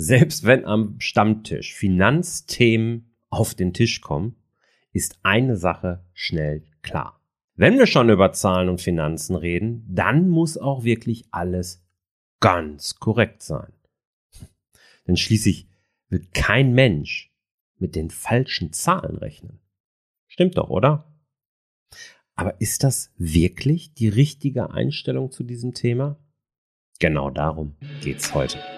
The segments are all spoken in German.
Selbst wenn am Stammtisch Finanzthemen auf den Tisch kommen, ist eine Sache schnell klar. Wenn wir schon über Zahlen und Finanzen reden, dann muss auch wirklich alles ganz korrekt sein. Denn schließlich wird kein Mensch mit den falschen Zahlen rechnen. Stimmt doch, oder? Aber ist das wirklich die richtige Einstellung zu diesem Thema? Genau darum geht's heute.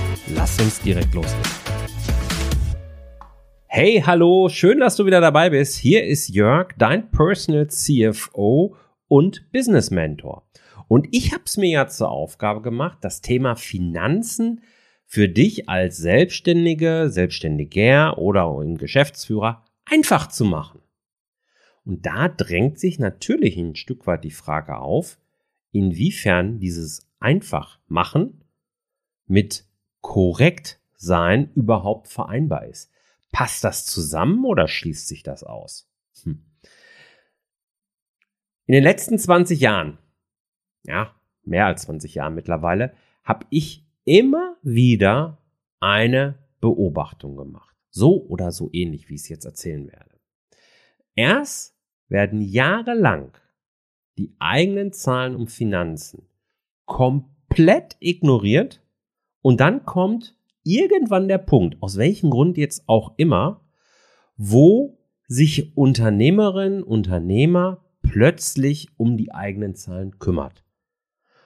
Lass uns direkt loslegen. Hey, hallo, schön, dass du wieder dabei bist. Hier ist Jörg, dein Personal CFO und Business Mentor. Und ich habe es mir ja zur Aufgabe gemacht, das Thema Finanzen für dich als Selbstständige, Selbstständiger oder Geschäftsführer einfach zu machen. Und da drängt sich natürlich ein Stück weit die Frage auf, inwiefern dieses einfach machen mit korrekt sein überhaupt vereinbar ist. Passt das zusammen oder schließt sich das aus? Hm. In den letzten 20 Jahren, ja, mehr als 20 Jahren mittlerweile, habe ich immer wieder eine Beobachtung gemacht. So oder so ähnlich, wie ich es jetzt erzählen werde. Erst werden jahrelang die eigenen Zahlen und Finanzen komplett ignoriert und dann kommt irgendwann der Punkt, aus welchem Grund jetzt auch immer, wo sich Unternehmerinnen, Unternehmer plötzlich um die eigenen Zahlen kümmert.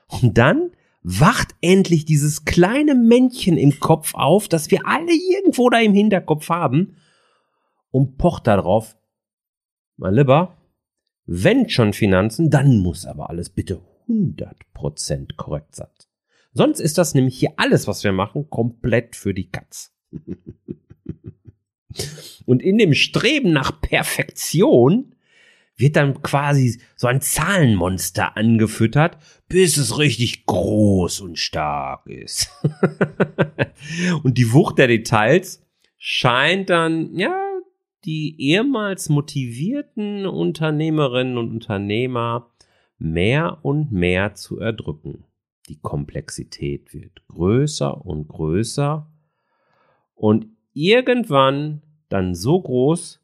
Und dann wacht endlich dieses kleine Männchen im Kopf auf, das wir alle irgendwo da im Hinterkopf haben und pocht darauf, mein Lieber, wenn schon Finanzen, dann muss aber alles bitte 100% korrekt sein. Sonst ist das nämlich hier alles, was wir machen, komplett für die Katz. Und in dem Streben nach Perfektion wird dann quasi so ein Zahlenmonster angefüttert, bis es richtig groß und stark ist. und die Wucht der Details scheint dann, ja, die ehemals motivierten Unternehmerinnen und Unternehmer mehr und mehr zu erdrücken. Die Komplexität wird größer und größer und irgendwann dann so groß,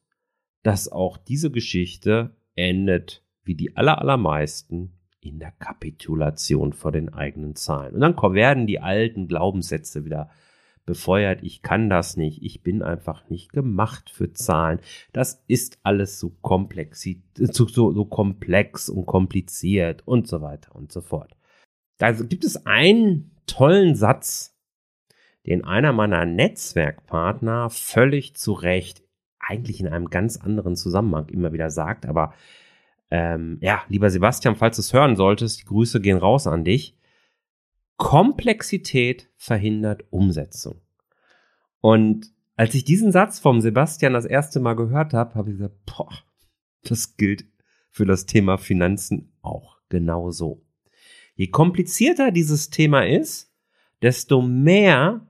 dass auch diese Geschichte endet wie die allermeisten in der Kapitulation vor den eigenen Zahlen. Und dann werden die alten Glaubenssätze wieder befeuert, ich kann das nicht, ich bin einfach nicht gemacht für Zahlen. Das ist alles so komplex, so, so, so komplex und kompliziert und so weiter und so fort. Da gibt es einen tollen Satz, den einer meiner Netzwerkpartner völlig zu Recht, eigentlich in einem ganz anderen Zusammenhang immer wieder sagt, aber ähm, ja, lieber Sebastian, falls du es hören solltest, die Grüße gehen raus an dich. Komplexität verhindert Umsetzung. Und als ich diesen Satz vom Sebastian das erste Mal gehört habe, habe ich gesagt, boah, das gilt für das Thema Finanzen auch genauso. Je komplizierter dieses Thema ist, desto mehr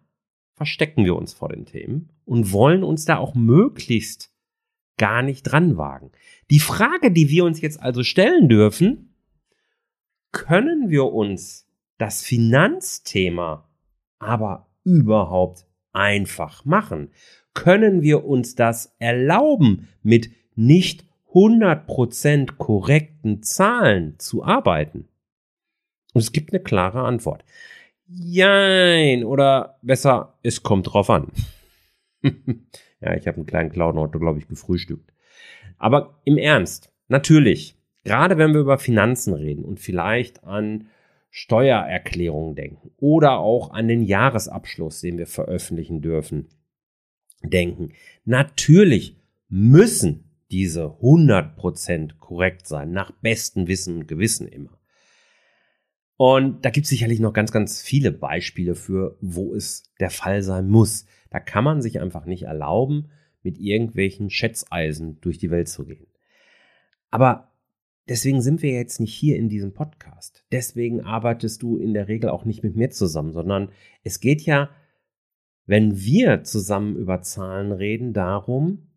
verstecken wir uns vor den Themen und wollen uns da auch möglichst gar nicht dran wagen. Die Frage, die wir uns jetzt also stellen dürfen, können wir uns das Finanzthema aber überhaupt einfach machen? Können wir uns das erlauben, mit nicht 100% korrekten Zahlen zu arbeiten? Und es gibt eine klare Antwort. Jein, oder besser, es kommt drauf an. ja, ich habe einen kleinen Clown heute, glaube ich, gefrühstückt. Aber im Ernst, natürlich, gerade wenn wir über Finanzen reden und vielleicht an Steuererklärungen denken oder auch an den Jahresabschluss, den wir veröffentlichen dürfen, denken. Natürlich müssen diese 100% korrekt sein, nach bestem Wissen und Gewissen immer. Und da gibt es sicherlich noch ganz, ganz viele Beispiele für, wo es der Fall sein muss. Da kann man sich einfach nicht erlauben, mit irgendwelchen Schätzeisen durch die Welt zu gehen. Aber deswegen sind wir jetzt nicht hier in diesem Podcast. Deswegen arbeitest du in der Regel auch nicht mit mir zusammen, sondern es geht ja, wenn wir zusammen über Zahlen reden, darum,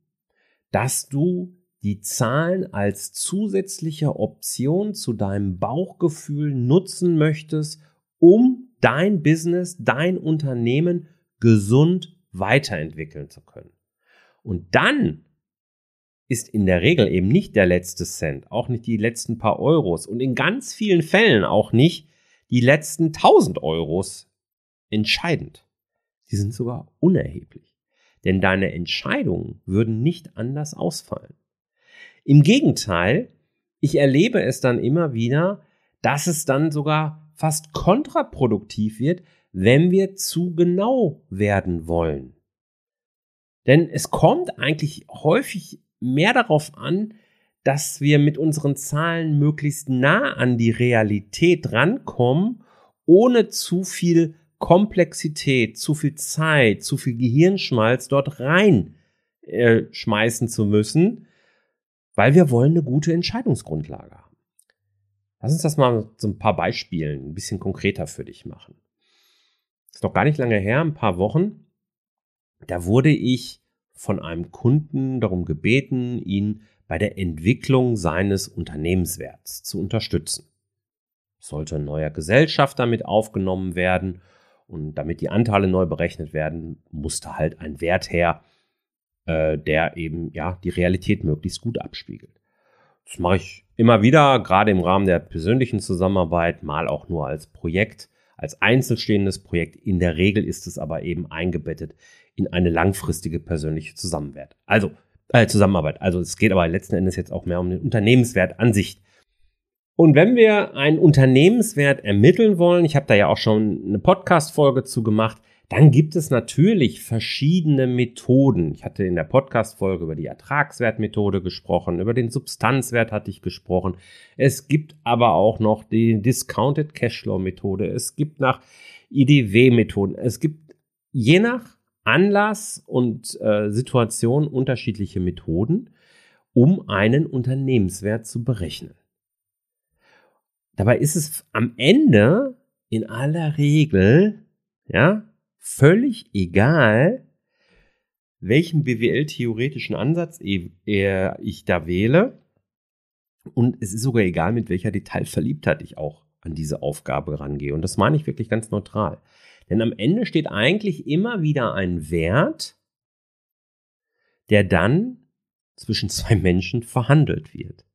dass du die Zahlen als zusätzliche Option zu deinem Bauchgefühl nutzen möchtest, um dein Business, dein Unternehmen gesund weiterentwickeln zu können. Und dann ist in der Regel eben nicht der letzte Cent, auch nicht die letzten paar Euros und in ganz vielen Fällen auch nicht die letzten 1000 Euros entscheidend. Sie sind sogar unerheblich. Denn deine Entscheidungen würden nicht anders ausfallen. Im Gegenteil, ich erlebe es dann immer wieder, dass es dann sogar fast kontraproduktiv wird, wenn wir zu genau werden wollen. Denn es kommt eigentlich häufig mehr darauf an, dass wir mit unseren Zahlen möglichst nah an die Realität rankommen, ohne zu viel Komplexität, zu viel Zeit, zu viel Gehirnschmalz dort rein äh, schmeißen zu müssen, weil wir wollen eine gute Entscheidungsgrundlage haben. Lass uns das mal so ein paar Beispielen ein bisschen konkreter für dich machen. Ist noch gar nicht lange her, ein paar Wochen. Da wurde ich von einem Kunden darum gebeten, ihn bei der Entwicklung seines Unternehmenswerts zu unterstützen. Sollte ein neuer Gesellschafter mit aufgenommen werden und damit die Anteile neu berechnet werden, musste halt ein Wert her, äh, der eben ja die Realität möglichst gut abspiegelt. Das mache ich immer wieder, gerade im Rahmen der persönlichen Zusammenarbeit, mal auch nur als Projekt, als einzelstehendes Projekt. In der Regel ist es aber eben eingebettet in eine langfristige persönliche Zusammenarbeit. Also äh, Zusammenarbeit. Also es geht aber letzten Endes jetzt auch mehr um den Unternehmenswert an sich. Und wenn wir einen Unternehmenswert ermitteln wollen, ich habe da ja auch schon eine Podcast-Folge zu gemacht, dann gibt es natürlich verschiedene Methoden. Ich hatte in der Podcast-Folge über die Ertragswertmethode gesprochen, über den Substanzwert hatte ich gesprochen. Es gibt aber auch noch die Discounted Cashflow-Methode. Es gibt nach IDW-Methoden. Es gibt je nach Anlass und äh, Situation unterschiedliche Methoden, um einen Unternehmenswert zu berechnen. Dabei ist es am Ende in aller Regel, ja, völlig egal, welchen BWL-theoretischen Ansatz ich da wähle. Und es ist sogar egal, mit welcher Detailverliebtheit ich auch an diese Aufgabe rangehe. Und das meine ich wirklich ganz neutral. Denn am Ende steht eigentlich immer wieder ein Wert, der dann zwischen zwei Menschen verhandelt wird.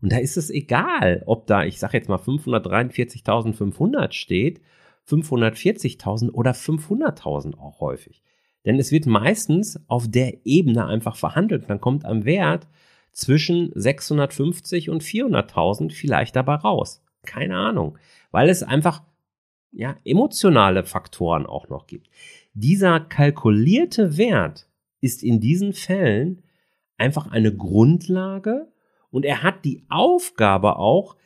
Und da ist es egal, ob da, ich sage jetzt mal 543.500 steht 540.000 oder 500.000 auch häufig. Denn es wird meistens auf der Ebene einfach verhandelt. Dann kommt am Wert zwischen 650 und 400.000 vielleicht dabei raus. Keine Ahnung. Weil es einfach, ja, emotionale Faktoren auch noch gibt. Dieser kalkulierte Wert ist in diesen Fällen einfach eine Grundlage und er hat die Aufgabe auch,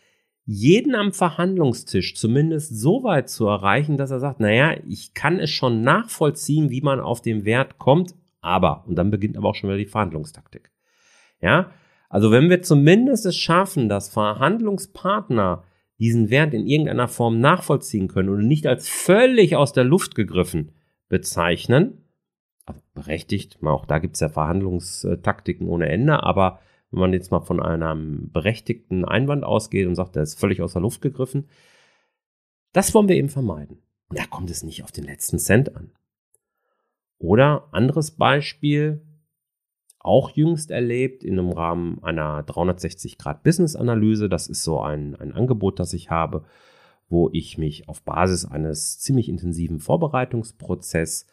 jeden am Verhandlungstisch zumindest so weit zu erreichen, dass er sagt, naja, ich kann es schon nachvollziehen, wie man auf den Wert kommt, aber, und dann beginnt aber auch schon wieder die Verhandlungstaktik. Ja, also wenn wir zumindest es schaffen, dass Verhandlungspartner diesen Wert in irgendeiner Form nachvollziehen können und nicht als völlig aus der Luft gegriffen bezeichnen, berechtigt, auch da gibt es ja Verhandlungstaktiken ohne Ende, aber wenn man jetzt mal von einem berechtigten Einwand ausgeht und sagt, der ist völlig aus der Luft gegriffen, das wollen wir eben vermeiden. Und da kommt es nicht auf den letzten Cent an. Oder anderes Beispiel, auch jüngst erlebt in einem Rahmen einer 360-Grad-Business-Analyse. Das ist so ein, ein Angebot, das ich habe, wo ich mich auf Basis eines ziemlich intensiven Vorbereitungsprozesses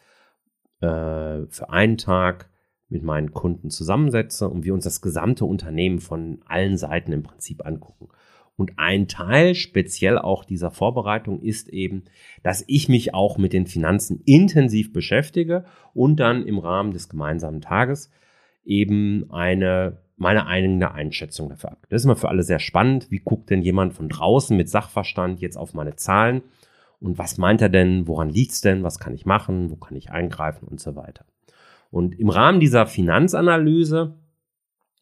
äh, für einen Tag mit meinen Kunden zusammensetze und wir uns das gesamte Unternehmen von allen Seiten im Prinzip angucken. Und ein Teil speziell auch dieser Vorbereitung ist eben, dass ich mich auch mit den Finanzen intensiv beschäftige und dann im Rahmen des gemeinsamen Tages eben eine meine eigene Einschätzung dafür ab. Das ist immer für alle sehr spannend. Wie guckt denn jemand von draußen mit Sachverstand jetzt auf meine Zahlen? Und was meint er denn? Woran liegt's denn? Was kann ich machen? Wo kann ich eingreifen und so weiter? Und im Rahmen dieser Finanzanalyse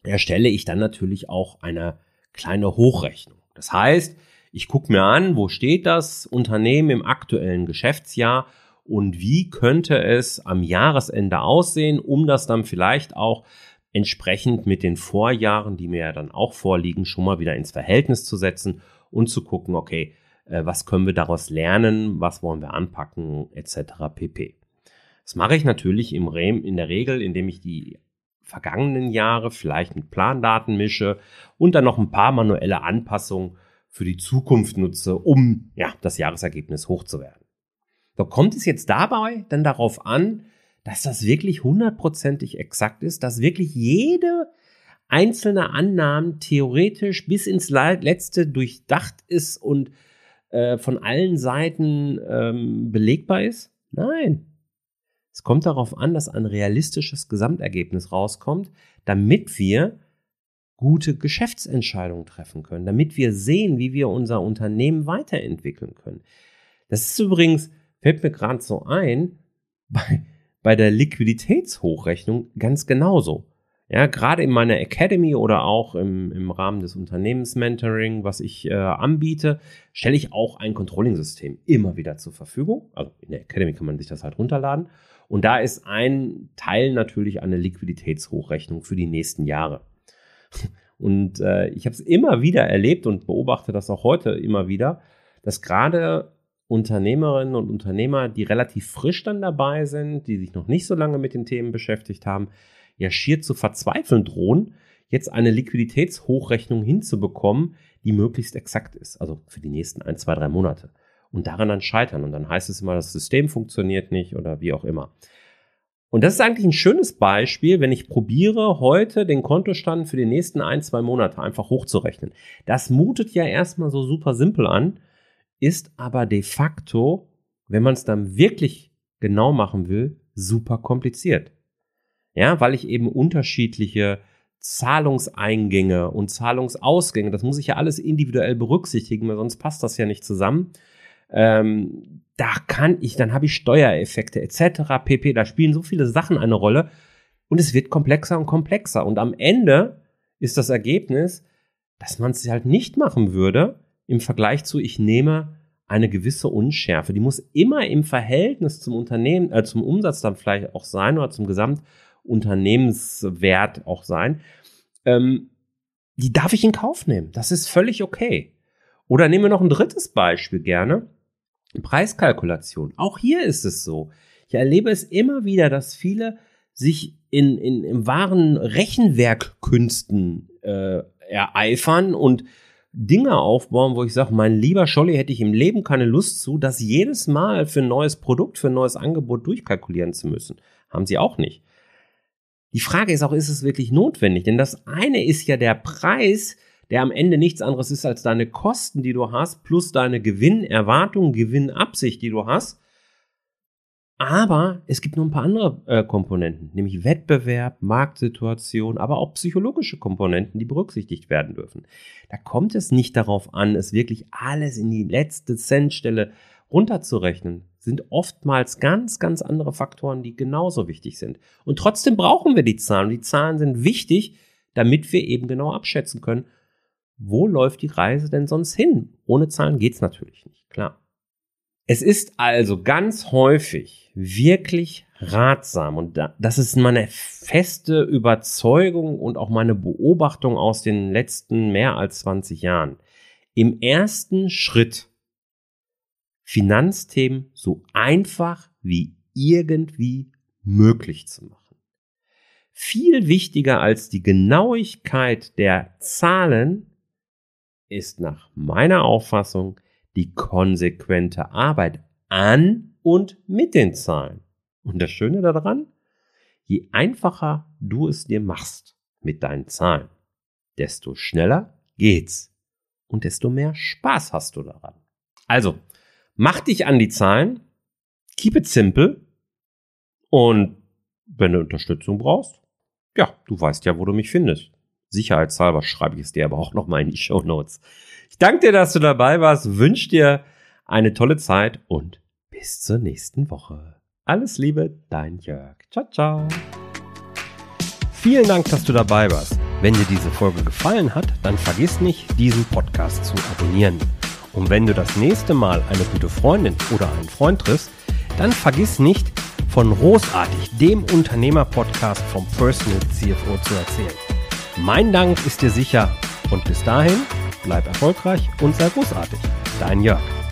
erstelle ich dann natürlich auch eine kleine Hochrechnung. Das heißt, ich gucke mir an, wo steht das Unternehmen im aktuellen Geschäftsjahr und wie könnte es am Jahresende aussehen, um das dann vielleicht auch entsprechend mit den Vorjahren, die mir ja dann auch vorliegen, schon mal wieder ins Verhältnis zu setzen und zu gucken, okay, äh, was können wir daraus lernen, was wollen wir anpacken, etc. pp. Das mache ich natürlich im Re in der Regel, indem ich die vergangenen Jahre vielleicht mit Plandaten mische und dann noch ein paar manuelle Anpassungen für die Zukunft nutze, um ja, das Jahresergebnis hochzuwerden. So kommt es jetzt dabei dann darauf an, dass das wirklich hundertprozentig exakt ist, dass wirklich jede einzelne Annahme theoretisch bis ins Letzte durchdacht ist und äh, von allen Seiten ähm, belegbar ist? Nein. Es kommt darauf an, dass ein realistisches Gesamtergebnis rauskommt, damit wir gute Geschäftsentscheidungen treffen können, damit wir sehen, wie wir unser Unternehmen weiterentwickeln können. Das ist übrigens, fällt mir gerade so ein, bei, bei der Liquiditätshochrechnung ganz genauso. Ja, gerade in meiner Academy oder auch im, im Rahmen des Unternehmensmentoring, was ich äh, anbiete, stelle ich auch ein Controlling-System immer wieder zur Verfügung. Also in der Academy kann man sich das halt runterladen. Und da ist ein Teil natürlich eine Liquiditätshochrechnung für die nächsten Jahre. Und äh, ich habe es immer wieder erlebt und beobachte das auch heute immer wieder, dass gerade Unternehmerinnen und Unternehmer, die relativ frisch dann dabei sind, die sich noch nicht so lange mit den Themen beschäftigt haben, ja schier zu verzweifeln drohen, jetzt eine Liquiditätshochrechnung hinzubekommen, die möglichst exakt ist, also für die nächsten ein, zwei, drei Monate. Und daran dann scheitern. Und dann heißt es immer, das System funktioniert nicht oder wie auch immer. Und das ist eigentlich ein schönes Beispiel, wenn ich probiere, heute den Kontostand für die nächsten ein, zwei Monate einfach hochzurechnen. Das mutet ja erstmal so super simpel an, ist aber de facto, wenn man es dann wirklich genau machen will, super kompliziert. Ja, weil ich eben unterschiedliche Zahlungseingänge und Zahlungsausgänge, das muss ich ja alles individuell berücksichtigen, weil sonst passt das ja nicht zusammen. Ähm, da kann ich, dann habe ich Steuereffekte etc. pp. Da spielen so viele Sachen eine Rolle und es wird komplexer und komplexer. Und am Ende ist das Ergebnis, dass man es halt nicht machen würde im Vergleich zu, ich nehme eine gewisse Unschärfe. Die muss immer im Verhältnis zum Unternehmen, äh, zum Umsatz dann vielleicht auch sein oder zum Gesamtunternehmenswert auch sein. Ähm, die darf ich in Kauf nehmen. Das ist völlig okay. Oder nehmen wir noch ein drittes Beispiel gerne. Preiskalkulation. Auch hier ist es so. Ich erlebe es immer wieder, dass viele sich in, in, im wahren Rechenwerkkünsten äh, ereifern und Dinge aufbauen, wo ich sage, mein lieber Scholli, hätte ich im Leben keine Lust zu, das jedes Mal für ein neues Produkt, für ein neues Angebot durchkalkulieren zu müssen. Haben sie auch nicht. Die Frage ist auch, ist es wirklich notwendig? Denn das eine ist ja der Preis, der am Ende nichts anderes ist als deine Kosten, die du hast, plus deine Gewinnerwartung, Gewinnabsicht, die du hast. Aber es gibt noch ein paar andere äh, Komponenten, nämlich Wettbewerb, Marktsituation, aber auch psychologische Komponenten, die berücksichtigt werden dürfen. Da kommt es nicht darauf an, es wirklich alles in die letzte Centstelle runterzurechnen. Sind oftmals ganz, ganz andere Faktoren, die genauso wichtig sind. Und trotzdem brauchen wir die Zahlen. Die Zahlen sind wichtig, damit wir eben genau abschätzen können, wo läuft die Reise denn sonst hin? Ohne Zahlen geht's natürlich nicht, klar. Es ist also ganz häufig wirklich ratsam und das ist meine feste Überzeugung und auch meine Beobachtung aus den letzten mehr als 20 Jahren. Im ersten Schritt Finanzthemen so einfach wie irgendwie möglich zu machen. Viel wichtiger als die Genauigkeit der Zahlen ist nach meiner Auffassung die konsequente Arbeit an und mit den Zahlen. Und das Schöne daran, je einfacher du es dir machst mit deinen Zahlen, desto schneller geht's und desto mehr Spaß hast du daran. Also, mach dich an die Zahlen, keep it simple und wenn du Unterstützung brauchst, ja, du weißt ja, wo du mich findest. Sicherheitshalber schreibe ich es dir aber auch nochmal in die Show Notes. Ich danke dir, dass du dabei warst, wünsche dir eine tolle Zeit und bis zur nächsten Woche. Alles Liebe, dein Jörg. Ciao, ciao. Vielen Dank, dass du dabei warst. Wenn dir diese Folge gefallen hat, dann vergiss nicht, diesen Podcast zu abonnieren. Und wenn du das nächste Mal eine gute Freundin oder einen Freund triffst, dann vergiss nicht, von Großartig, dem Unternehmer-Podcast vom Personal CFO zu erzählen. Mein Dank ist dir sicher und bis dahin bleib erfolgreich und sei großartig. Dein Jörg.